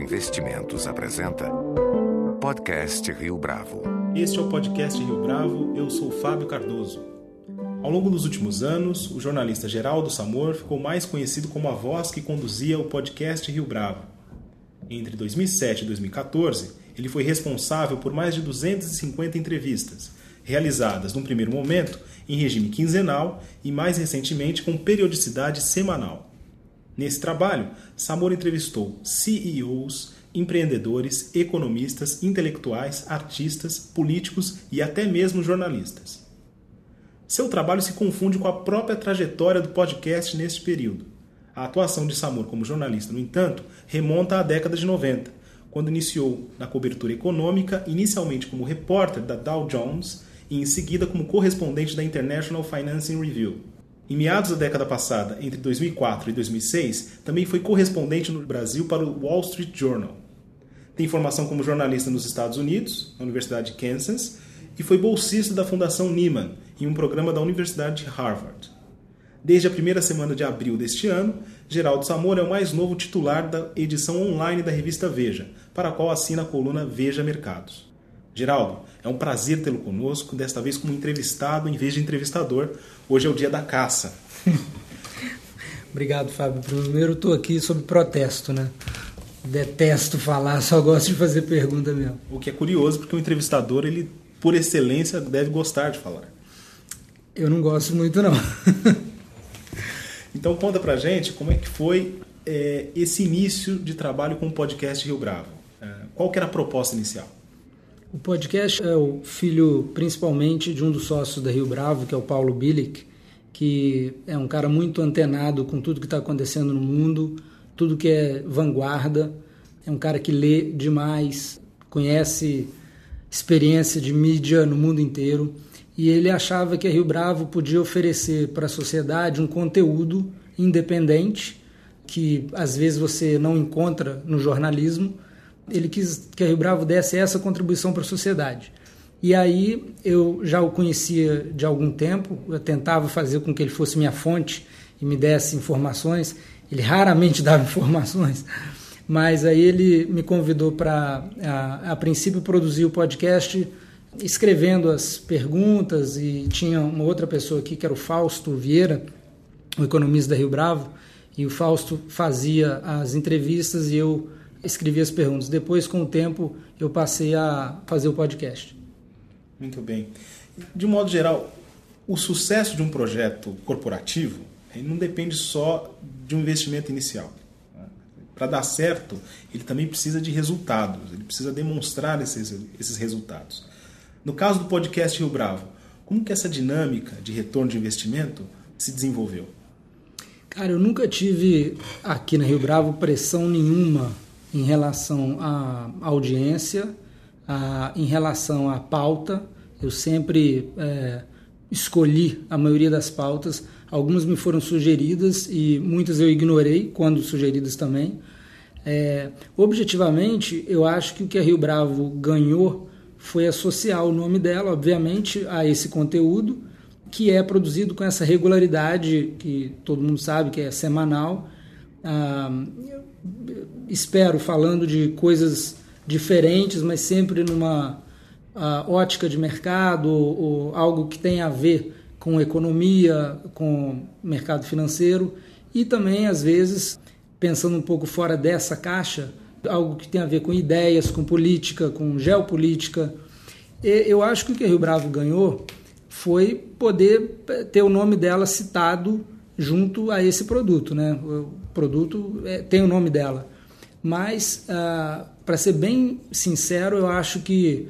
Investimentos apresenta Podcast Rio Bravo. Este é o Podcast Rio Bravo, eu sou Fábio Cardoso. Ao longo dos últimos anos, o jornalista Geraldo Samor ficou mais conhecido como a voz que conduzia o podcast Rio Bravo. Entre 2007 e 2014, ele foi responsável por mais de 250 entrevistas, realizadas num primeiro momento em regime quinzenal e mais recentemente com periodicidade semanal. Nesse trabalho, Samor entrevistou CEOs, empreendedores, economistas, intelectuais, artistas, políticos e até mesmo jornalistas. Seu trabalho se confunde com a própria trajetória do podcast neste período. A atuação de Samor como jornalista, no entanto, remonta à década de 90, quando iniciou na cobertura econômica, inicialmente como repórter da Dow Jones e em seguida como correspondente da International Financing Review. Em meados da década passada, entre 2004 e 2006, também foi correspondente no Brasil para o Wall Street Journal. Tem formação como jornalista nos Estados Unidos, na Universidade de Kansas, e foi bolsista da Fundação Nieman, em um programa da Universidade de Harvard. Desde a primeira semana de abril deste ano, Geraldo Samora é o mais novo titular da edição online da revista Veja, para a qual assina a coluna Veja Mercados. Geraldo, é um prazer tê-lo conosco, desta vez como entrevistado em vez de entrevistador. Hoje é o dia da caça. Obrigado, Fábio. Primeiro, estou aqui sob protesto, né? Detesto falar, só gosto de fazer pergunta mesmo. O que é curioso, porque o entrevistador, ele, por excelência, deve gostar de falar. Eu não gosto muito, não. então, conta pra gente como é que foi é, esse início de trabalho com o podcast Rio Bravo. É, qual que era a proposta inicial? O podcast é o filho principalmente de um dos sócios da Rio Bravo, que é o Paulo Bilic, que é um cara muito antenado com tudo que está acontecendo no mundo, tudo que é vanguarda. É um cara que lê demais, conhece experiência de mídia no mundo inteiro. E ele achava que a Rio Bravo podia oferecer para a sociedade um conteúdo independente, que às vezes você não encontra no jornalismo ele quis que a Rio Bravo desse essa contribuição para a sociedade. E aí eu já o conhecia de algum tempo, eu tentava fazer com que ele fosse minha fonte e me desse informações. Ele raramente dava informações, mas aí ele me convidou para, a, a princípio, produzir o podcast escrevendo as perguntas e tinha uma outra pessoa aqui que era o Fausto Vieira, o economista da Rio Bravo, e o Fausto fazia as entrevistas e eu escrevi as perguntas. Depois, com o tempo, eu passei a fazer o podcast. Muito bem. De um modo geral, o sucesso de um projeto corporativo não depende só de um investimento inicial. Para dar certo, ele também precisa de resultados, ele precisa demonstrar esses, esses resultados. No caso do podcast Rio Bravo, como que essa dinâmica de retorno de investimento se desenvolveu? Cara, eu nunca tive aqui na Rio Bravo pressão nenhuma em relação à audiência, a, em relação à pauta. Eu sempre é, escolhi a maioria das pautas. Algumas me foram sugeridas e muitas eu ignorei quando sugeridas também. É, objetivamente, eu acho que o que a Rio Bravo ganhou foi associar o nome dela, obviamente, a esse conteúdo que é produzido com essa regularidade que todo mundo sabe que é semanal. Ah, espero, falando de coisas diferentes, mas sempre numa uh, ótica de mercado ou, algo que tem a ver com economia, com mercado financeiro e também, às vezes, pensando um pouco fora dessa caixa, algo que tem a ver com ideias, com política, com geopolítica. Eu acho que o que a Rio Bravo ganhou foi poder ter o nome dela citado junto a esse produto. Né? O produto é, tem o nome dela. Mas, ah, para ser bem sincero, eu acho que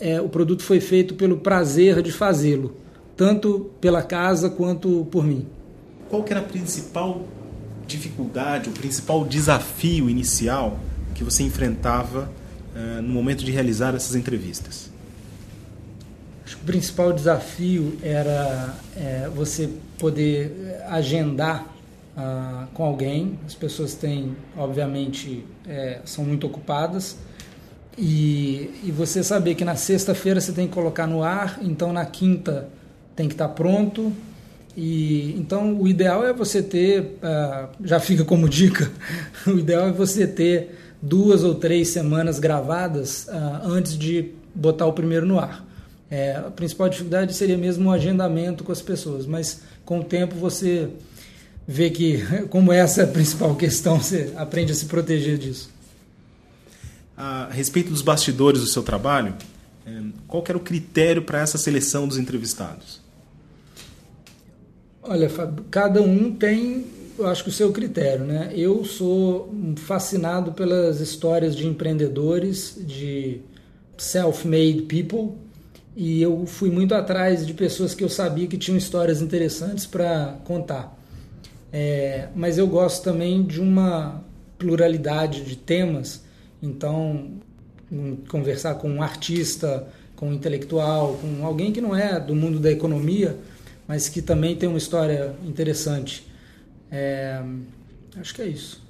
é, o produto foi feito pelo prazer de fazê-lo, tanto pela casa quanto por mim. Qual que era a principal dificuldade, o principal desafio inicial que você enfrentava uh, no momento de realizar essas entrevistas? Acho que o principal desafio era é, você poder agendar ah, com alguém. As pessoas têm, obviamente, é, são muito ocupadas. E, e você saber que na sexta-feira você tem que colocar no ar, então na quinta tem que estar pronto. E então o ideal é você ter, ah, já fica como dica, o ideal é você ter duas ou três semanas gravadas uh, antes de botar o primeiro no ar. É, a principal dificuldade seria mesmo o agendamento com as pessoas, mas com o tempo você vê que, como essa é a principal questão, você aprende a se proteger disso. A respeito dos bastidores do seu trabalho, é, qual era o critério para essa seleção dos entrevistados? Olha, cada um tem, eu acho que o seu critério, né? Eu sou fascinado pelas histórias de empreendedores, de self-made people, e eu fui muito atrás de pessoas que eu sabia que tinham histórias interessantes para contar. É, mas eu gosto também de uma pluralidade de temas, então conversar com um artista, com um intelectual, com alguém que não é do mundo da economia, mas que também tem uma história interessante. É, acho que é isso.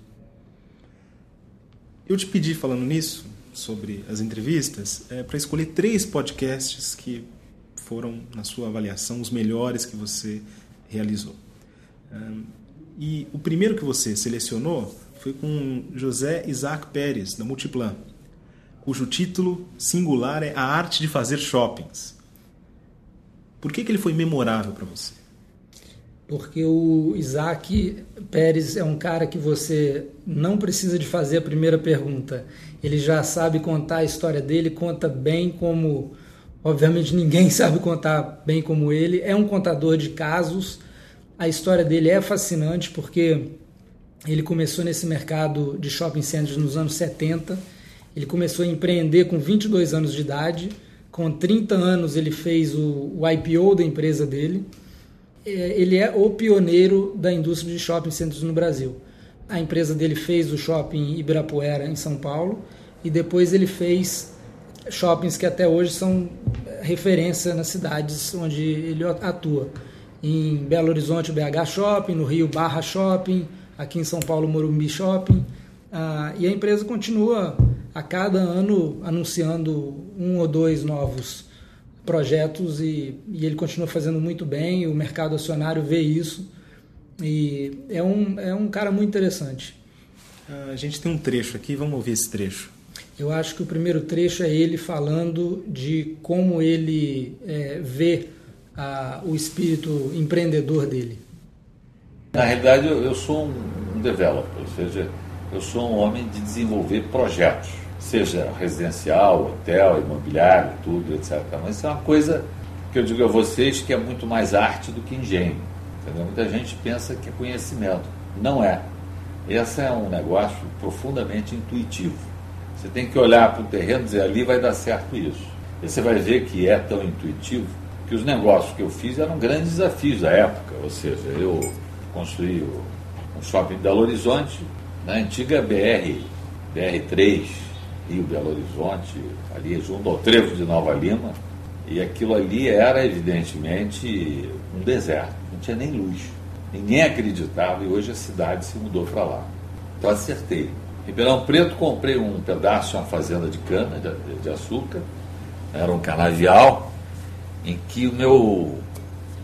Eu te pedi, falando nisso, sobre as entrevistas, é, para escolher três podcasts que foram, na sua avaliação, os melhores que você realizou. Um, e o primeiro que você selecionou foi com José Isaac Pérez, da Multiplan, cujo título singular é A Arte de Fazer Shoppings. Por que, que ele foi memorável para você? Porque o Isaac Pérez é um cara que você não precisa de fazer a primeira pergunta. Ele já sabe contar a história dele, conta bem como. Obviamente ninguém sabe contar bem como ele. É um contador de casos. A história dele é fascinante porque ele começou nesse mercado de shopping centers nos anos 70. Ele começou a empreender com 22 anos de idade com 30 anos ele fez o, o IPO da empresa dele. É, ele é o pioneiro da indústria de shopping centers no Brasil. A empresa dele fez o shopping Ibirapuera em São Paulo e depois ele fez shoppings que até hoje são referência nas cidades onde ele atua. Em Belo Horizonte, o BH Shopping, no Rio, Barra Shopping, aqui em São Paulo, Morumbi Shopping. Ah, e a empresa continua a cada ano anunciando um ou dois novos projetos e, e, ele continua fazendo muito bem, o mercado acionário vê isso e é um, é um cara muito interessante. A gente tem um trecho aqui, vamos ouvir esse trecho. Eu acho que o primeiro trecho é ele falando de como ele é, vê a, o espírito empreendedor dele. Na realidade, eu, sou um, um developer, ou seja, eu sou um homem de desenvolver projetos, seja residencial, hotel, imobiliário, tudo, etc. Mas isso é uma coisa que eu digo a vocês que é muito mais arte do que engenho. Entendeu? Muita gente pensa que é conhecimento. Não é. Esse é um negócio profundamente intuitivo. Você tem que olhar para o terreno e dizer ali vai dar certo isso. E você vai ver que é tão intuitivo que os negócios que eu fiz eram grandes desafios da época. Ou seja, eu construí um shopping de Belo Horizonte, na antiga BR, BR3, Rio Belo Horizonte, ali junto ao trevo de Nova Lima, e aquilo ali era evidentemente um deserto, não tinha nem luz. Ninguém acreditava e hoje a cidade se mudou para lá. Então acertei. Ribeirão Preto comprei um pedaço, uma fazenda de cana de, de açúcar, era um canavial, em que o meu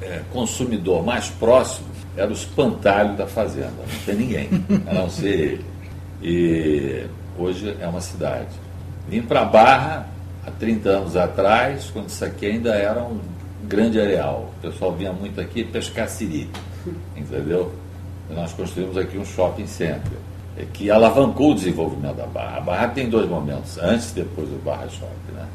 é, consumidor mais próximo era o espantalho da fazenda, não tem ninguém, a não ser ele. E hoje é uma cidade. Vim para Barra há 30 anos atrás, quando isso aqui ainda era um grande areal. O pessoal vinha muito aqui pescar siri, entendeu? E nós construímos aqui um shopping center, é que alavancou o desenvolvimento da Barra. A Barra tem dois momentos, antes e depois do Barra Shopping. Né?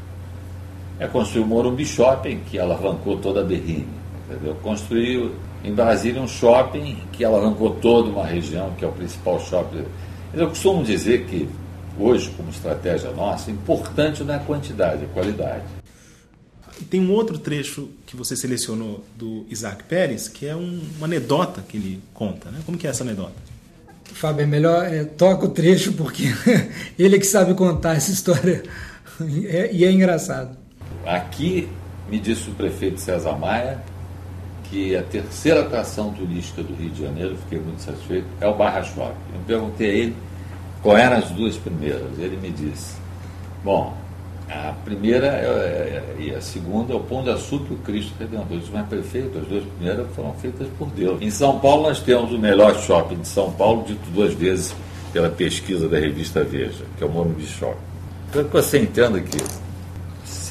É construir o Morumbi Shopping, que alavancou toda a Berrine, entendeu? Construiu em Brasília um shopping que alavancou toda uma região, que é o principal shopping. Eu costumo dizer que hoje, como estratégia nossa, importante não é a quantidade, é a qualidade. Tem um outro trecho que você selecionou do Isaac Pérez, que é um, uma anedota que ele conta. Né? Como que é essa anedota? Fábio, é melhor é, toca o trecho porque ele é que sabe contar essa história é, e é engraçado. Aqui, me disse o prefeito César Maia, que a terceira atração turística do Rio de Janeiro, fiquei muito satisfeito, é o Barra Shopping. Eu perguntei a ele qual eram as duas primeiras. Ele me disse: Bom, a primeira é, é, e a segunda é o Pão de Açúcar e o Cristo Redentor. Isso é perfeito, as duas primeiras foram feitas por Deus. Em São Paulo, nós temos o melhor shopping de São Paulo, dito duas vezes pela pesquisa da revista Veja, que é o Morumbi Shopping. Então que você entenda que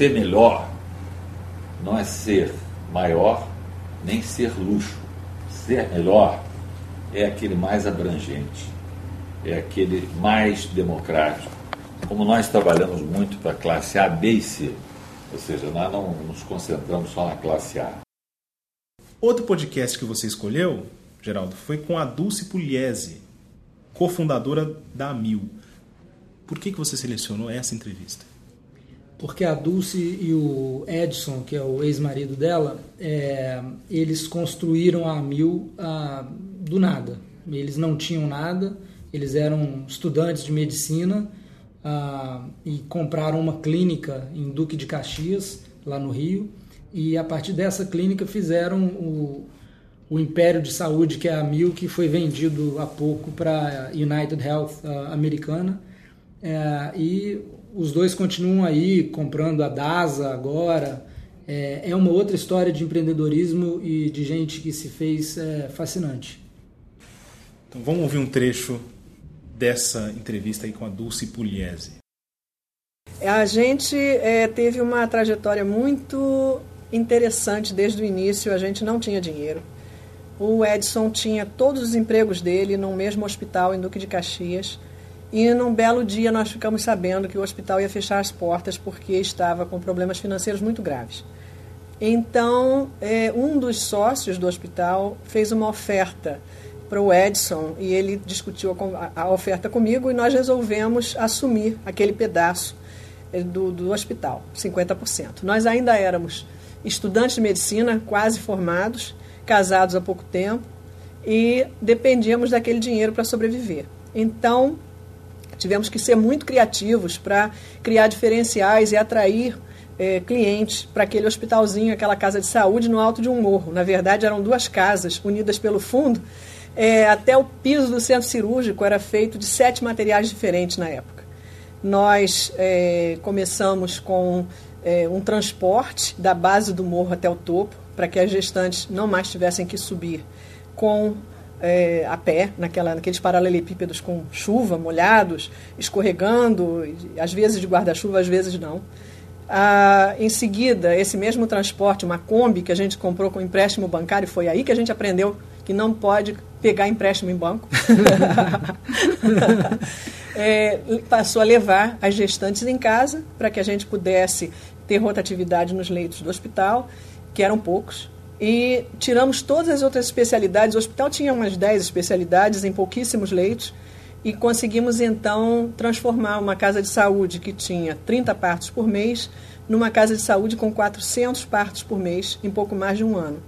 ser melhor não é ser maior nem ser luxo. Ser melhor é aquele mais abrangente, é aquele mais democrático. Como nós trabalhamos muito para a classe A, B e C, ou seja, nós não nos concentramos só na classe A. Outro podcast que você escolheu, Geraldo, foi com a Dulce Pugliese, cofundadora da Amil. Por que, que você selecionou essa entrevista? Porque a Dulce e o Edson, que é o ex-marido dela, é, eles construíram a Amil ah, do nada. Eles não tinham nada, eles eram estudantes de medicina ah, e compraram uma clínica em Duque de Caxias, lá no Rio, e a partir dessa clínica fizeram o, o império de saúde que é a Mil, que foi vendido há pouco para a United Health uh, americana. É, e os dois continuam aí comprando a DASA agora. É, é, uma outra história de empreendedorismo e de gente que se fez é, fascinante. Então vamos ouvir um trecho dessa entrevista aí com a Dulce Pugliese. A gente é, teve uma trajetória muito interessante desde o início. A gente não tinha dinheiro. O Edson tinha todos os empregos dele no mesmo hospital em Duque de Caxias. E num belo dia nós ficamos sabendo que o hospital ia fechar as portas porque estava com problemas financeiros muito graves. Então, é, um dos sócios do hospital fez uma oferta para o Edson e ele discutiu a, a, oferta comigo e nós resolvemos assumir aquele pedaço é, do, do hospital, 50%. Nós ainda éramos estudantes de medicina, quase formados, casados há pouco tempo e dependíamos daquele dinheiro para sobreviver. Então, tivemos que ser muito criativos para criar diferenciais e atrair é, clientes para aquele hospitalzinho, aquela casa de saúde no alto de um morro. Na verdade, eram duas casas unidas pelo fundo. É, até o piso do centro cirúrgico era feito de sete materiais diferentes na época. Nós é, começamos com é, um transporte da base do morro até o topo, para que as gestantes não mais tivessem que subir com é, a pé, naquela, naqueles paralelepípedos com chuva, molhados, escorregando, às vezes de guarda-chuva, às vezes não. Ah, em seguida, esse mesmo transporte, uma Kombi que a gente comprou com empréstimo bancário, foi aí que a gente aprendeu que não pode pegar empréstimo em banco. é, passou a levar as gestantes em casa para que a gente pudesse ter rotatividade nos leitos do hospital, que eram poucos. E tiramos todas as outras especialidades. O hospital tinha umas 10 especialidades em pouquíssimos leitos e conseguimos então transformar uma casa de saúde que tinha 30 partos por mês numa casa de saúde com 400 partos por mês em pouco mais de um ano.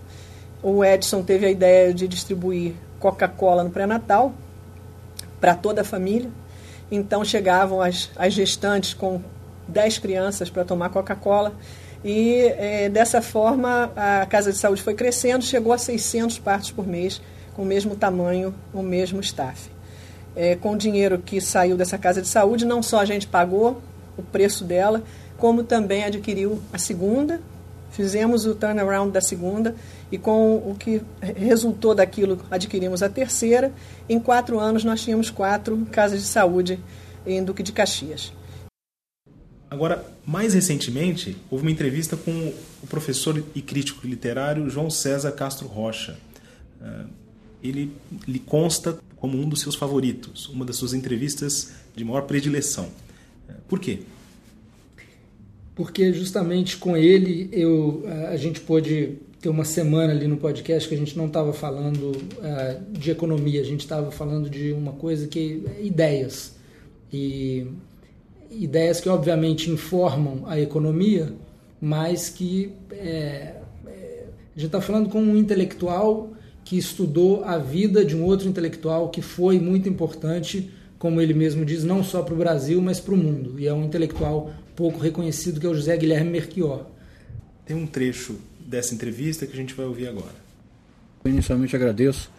O Edson teve a ideia de distribuir Coca-Cola no pré-natal para toda a família. Então chegavam as, as gestantes com 10 crianças para tomar Coca-Cola. E é, dessa forma a casa de saúde foi crescendo, chegou a 600 partos por mês, com o mesmo tamanho, o mesmo staff. É, com o dinheiro que saiu dessa casa de saúde, não só a gente pagou o preço dela, como também adquiriu a segunda, fizemos o turnaround da segunda e com o que resultou daquilo adquirimos a terceira. Em quatro anos nós tínhamos quatro casas de saúde em Duque de Caxias. Agora, mais recentemente, houve uma entrevista com o professor e crítico literário João César Castro Rocha. Eh, ele lhe consta como um dos seus favoritos, uma das suas entrevistas de maior predileção. Eh, por quê? porque justamente com ele eu, a gente pôde ter uma semana ali no podcast que a gente não estava falando de economia, a gente estava falando de uma coisa que é ideias. E ideias que obviamente informam a economia, mas que é, é, a gente está falando com um intelectual que estudou a vida de um outro intelectual que foi muito importante, como ele mesmo diz, não só para o Brasil, mas para o mundo. E é um intelectual pouco reconhecido que é o José Guilherme Merchior. Tem um trecho dessa entrevista que a gente vai ouvir agora. Eu inicialmente agradeço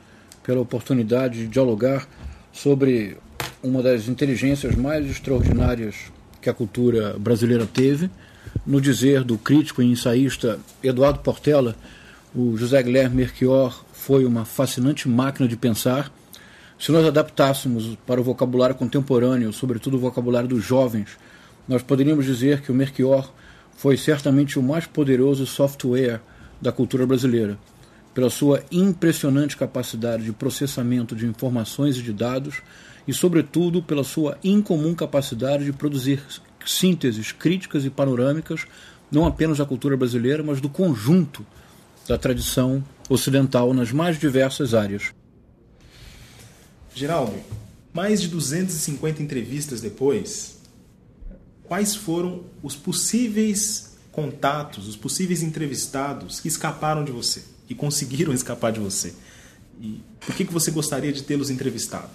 pela oportunidade de dialogar sobre uma das inteligências mais extraordinárias que a cultura brasileira teve. No dizer do crítico e ensaísta Eduardo Portela, o José Guilherme Merchior foi uma fascinante máquina de pensar, Se nós adaptássemos para o vocabulário contemporâneo, sobretudo o vocabulário dos jovens, nós poderíamos dizer que o Melchior foi certamente o mais poderoso software da cultura brasileira, pela sua impressionante capacidade de processamento de informações e de dados e, sobretudo, pela sua incomum capacidade de produzir sínteses críticas e panorâmicas, não apenas da cultura brasileira, mas do conjunto da tradição ocidental nas mais diversas áreas. Geraldo, mais de 250 entrevistas depois, quais foram os possíveis contatos, os possíveis entrevistados que escaparam de você e conseguiram escapar de você? E por que, que você gostaria de tê-los entrevistado?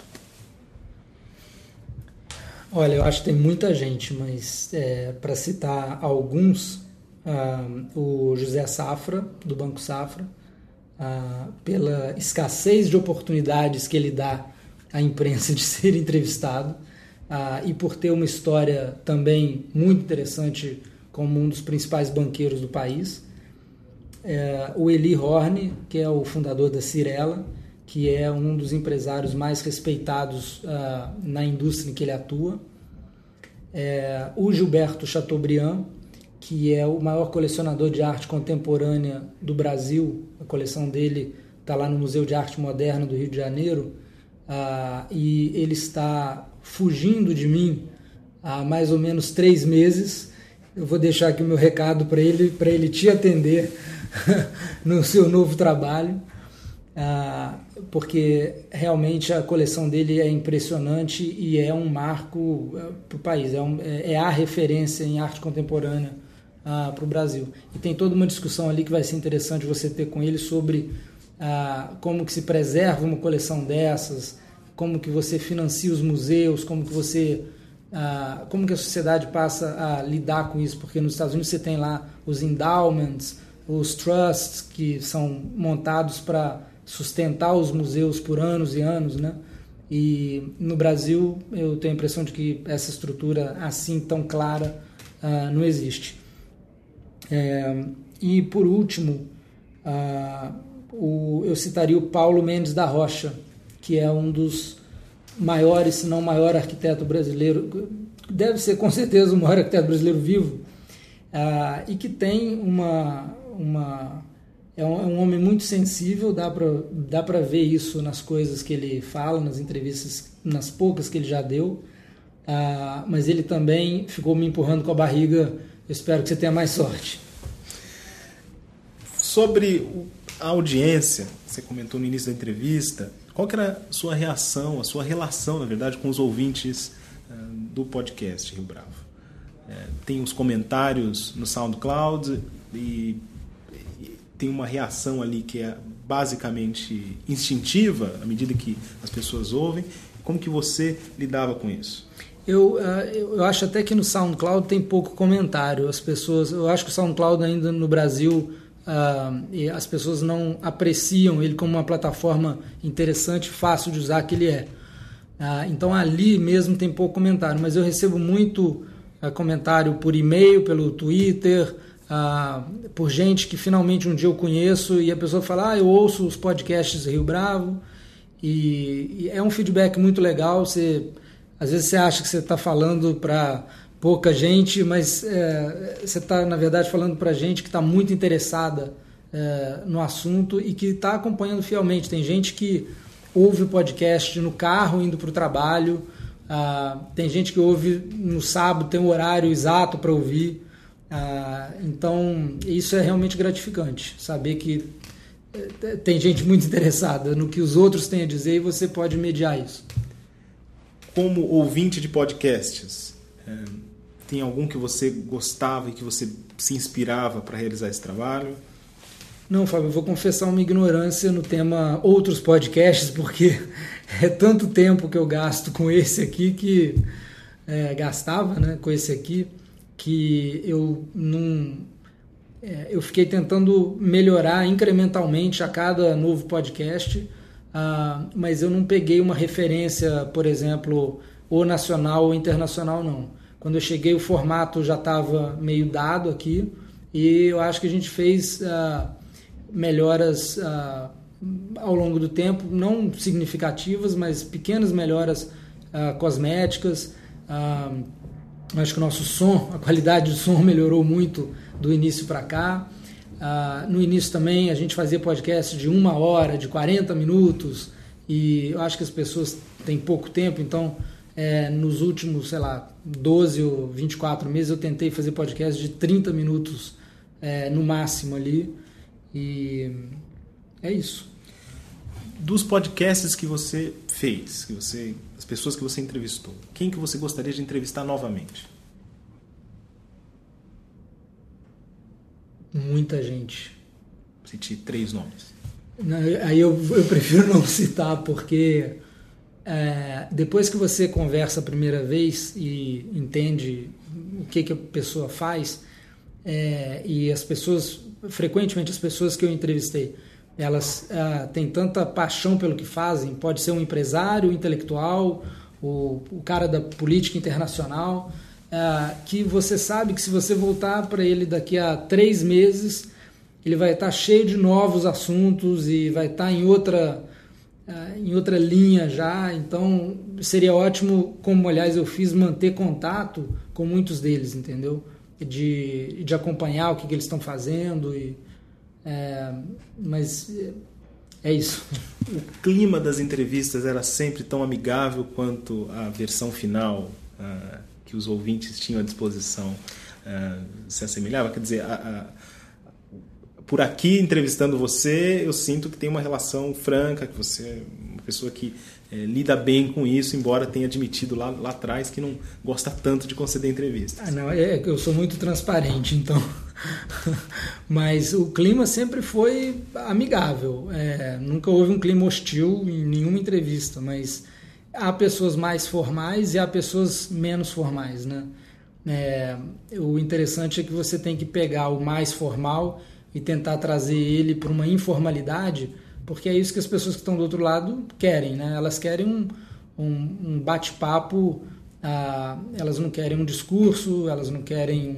Olha, eu acho que tem muita gente, mas é, para citar alguns, ah, o José Safra, do Banco Safra, ah, pela escassez de oportunidades que ele dá à imprensa de ser entrevistado ah, e por ter uma história também muito interessante como um dos principais banqueiros do país. É, o Eli Horne, que é o fundador da Cirela, que é um dos empresários mais respeitados uh, na indústria em que ele atua. É, o Gilberto Chateaubriand, que é o maior colecionador de arte contemporânea do Brasil. A coleção dele está lá no Museu de Arte Moderna do Rio de Janeiro. Uh, e ele está fugindo de mim há mais ou menos três meses. Eu vou deixar aqui o meu recado para ele, para ele te atender no seu novo trabalho. Ah, porque realmente a coleção dele é impressionante e é um marco eh, para o país, é, é, é, a referência em arte contemporânea ah, para o Brasil. E tem toda uma discussão ali que vai ser interessante você ter com ele sobre ah, como que se preserva uma coleção dessas, como que você financia os museus, como que você como que a sociedade passa a lidar com isso, porque nos Estados Unidos você tem lá os endowments, os trusts que são montados para sustentar os museus por anos e anos, né? E no Brasil eu tenho a impressão de que essa estrutura assim tão clara uh, não existe. É, e por último, uh, o, eu citaria o Paulo Mendes da Rocha, que é um dos maiores, se não maior arquiteto brasileiro, deve ser com certeza o maior arquiteto brasileiro vivo, uh, e que tem uma, uma é um, é um homem muito sensível, dá para dá pra ver isso nas coisas que ele fala, nas entrevistas, nas poucas que ele já deu. Ah, mas ele também ficou me empurrando com a barriga. Eu espero que você tenha mais sorte. Sobre a audiência, você comentou no início da entrevista, qual que era a sua reação, a sua relação, na verdade, com os ouvintes uh, do podcast Rio Bravo? É, tem os comentários no SoundCloud e tem uma reação ali que é basicamente instintiva à medida que as pessoas ouvem. Como que você lidava com isso? Eu, eh, eu acho até que no SoundCloud tem pouco comentário. As pessoas, eu acho que o SoundCloud ainda no Brasil uh, as pessoas não apreciam ele como uma plataforma interessante, fácil de usar que ele é. Uh, então ali mesmo tem pouco comentário, mas eu recebo muito comentário por e-mail, pelo Twitter, ah, por gente que finalmente um dia eu conheço e a pessoa fala, ah, eu ouço os podcasts Rio Bravo e, e é um feedback muito legal. Você, às vezes você acha que você está falando para pouca gente, mas é, você está na verdade falando para gente que está muito interessada é, no assunto e que está acompanhando fielmente. Tem gente que ouve o podcast no carro indo para o trabalho. Ah, tem gente que ouve no sábado, tem um horário exato para ouvir. Ah, então, isso é realmente gratificante, saber que eh, tem gente muito interessada no que os outros têm a dizer e você pode mediar isso. Como ouvinte de podcasts, é, tem algum que você gostava e que você se inspirava para realizar esse trabalho? Não, Fábio, eu vou confessar uma ignorância no tema outros podcasts, porque é tanto tempo que eu gasto com esse aqui que é, gastava, né, com esse aqui que eu não é, eu fiquei tentando melhorar incrementalmente a cada novo podcast, uh, mas eu não peguei uma referência, por exemplo, ou nacional ou internacional não. Quando eu cheguei o formato já estava meio dado aqui e eu acho que a gente fez uh, melhoras uh, ao longo do tempo, não significativas, mas pequenas melhoras cosméticas. Uh, acho que o nosso som, a qualidade do som melhorou muito do início para cá. Uh, no início também a gente fazia podcast de uma hora, de 40 minutos, e eu acho que as pessoas têm pouco tempo, então é, nos últimos, sei lá, 12 ou 24 meses eu tentei fazer podcast de 30 minutos é, no máximo ali. E é isso. Dos podcasts que você fez, que você, pessoas que você entrevistou, quem que você gostaria de entrevistar novamente? Muita gente. Cite três nomes. Não, aí eu, eu prefiro não citar, porque é, depois que você conversa a primeira vez e entende o que, que a pessoa faz, é, e as pessoas, frequentemente as pessoas que eu entrevistei, elas ah, têm tanta paixão pelo que fazem, pode ser um empresário, um intelectual, o, o cara da política internacional, ah, que você sabe que se você voltar para ele daqui a três meses, ele vai estar cheio de novos assuntos e vai estar em outra ah, em outra linha já, então seria ótimo, como aliás eu fiz, manter contato com muitos deles, entendeu? De, de acompanhar o que, que eles estão fazendo, e, é, mas é isso. O clima das entrevistas era sempre tão amigável quanto a versão final uh, que os ouvintes tinham à disposição uh, se assemelhava? Quer dizer, a, a por aqui entrevistando você, eu sinto que tem uma relação franca, que você é uma pessoa que é, lida bem com isso, embora tenha admitido lá, lá atrás que não gosta tanto de conceder entrevistas. Ah, não, é eu sou muito transparente, então. Mas o clima sempre foi amigável. É, nunca houve um clima hostil em nenhuma entrevista, mas há pessoas mais formais e há pessoas menos formais, né? É, o interessante é que você tem que pegar o mais formal e tentar trazer ele para uma informalidade, porque é isso que as pessoas que estão do outro lado querem, né? Elas querem um, um, um bate-papo, ah, elas não querem um discurso, elas não querem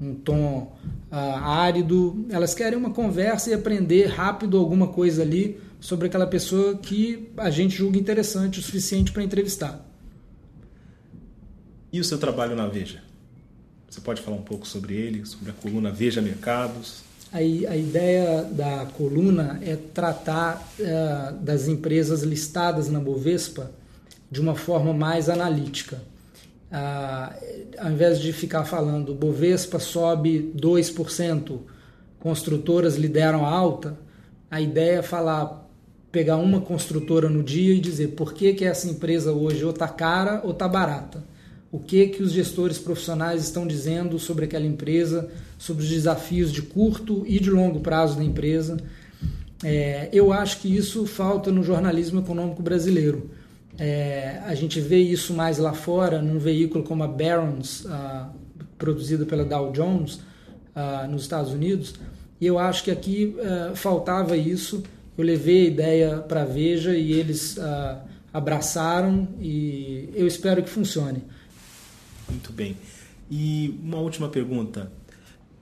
um, um tom ah, árido, elas querem uma conversa e aprender rápido alguma coisa ali sobre aquela pessoa que a gente julga interessante o suficiente para entrevistar. E o seu trabalho na Veja? Você pode falar um pouco sobre ele, sobre a coluna Veja Mercados? A, a ideia da coluna é tratar uh, das empresas listadas na Bovespa de uma forma mais analítica. Uh, ao invés de ficar falando Bovespa sobe 2%, construtoras lideram a alta, a ideia é falar, pegar uma construtora no dia e dizer por que, que essa empresa hoje ou está cara ou está barata o que que os gestores profissionais estão dizendo sobre aquela empresa, sobre os desafios de curto e de longo prazo da empresa. É, eu acho que isso falta no jornalismo econômico brasileiro. É, a gente vê isso mais lá fora, num veículo como a Barron's, ah, produzida pela Dow Jones, ah, nos Estados Unidos, e eu acho que aqui ah, faltava isso. Eu levei a ideia para a Veja e eles ah, abraçaram, e eu espero que funcione. Muito bem. E uma última pergunta.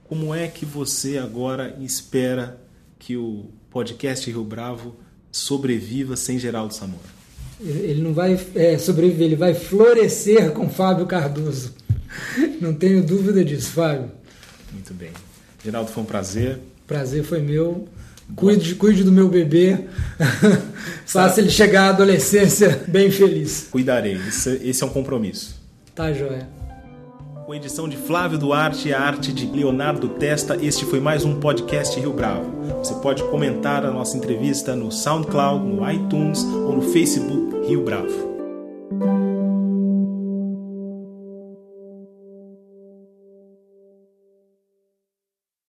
Como é que você agora espera que o podcast Rio Bravo sobreviva sem Geraldo Samora? Ele não vai é, sobreviver, ele vai florescer com Fábio Cardoso. Não tenho dúvida disso, Fábio. Muito bem. Geraldo, foi um prazer. Prazer foi meu. Cuide, cuide do meu bebê. Faça ele chegar à adolescência bem feliz. Cuidarei. Esse, esse é um compromisso. Tá, joia. Com edição de Flávio Duarte e a arte de Leonardo Testa, este foi mais um podcast Rio Bravo. Você pode comentar a nossa entrevista no SoundCloud, no iTunes ou no Facebook Rio Bravo.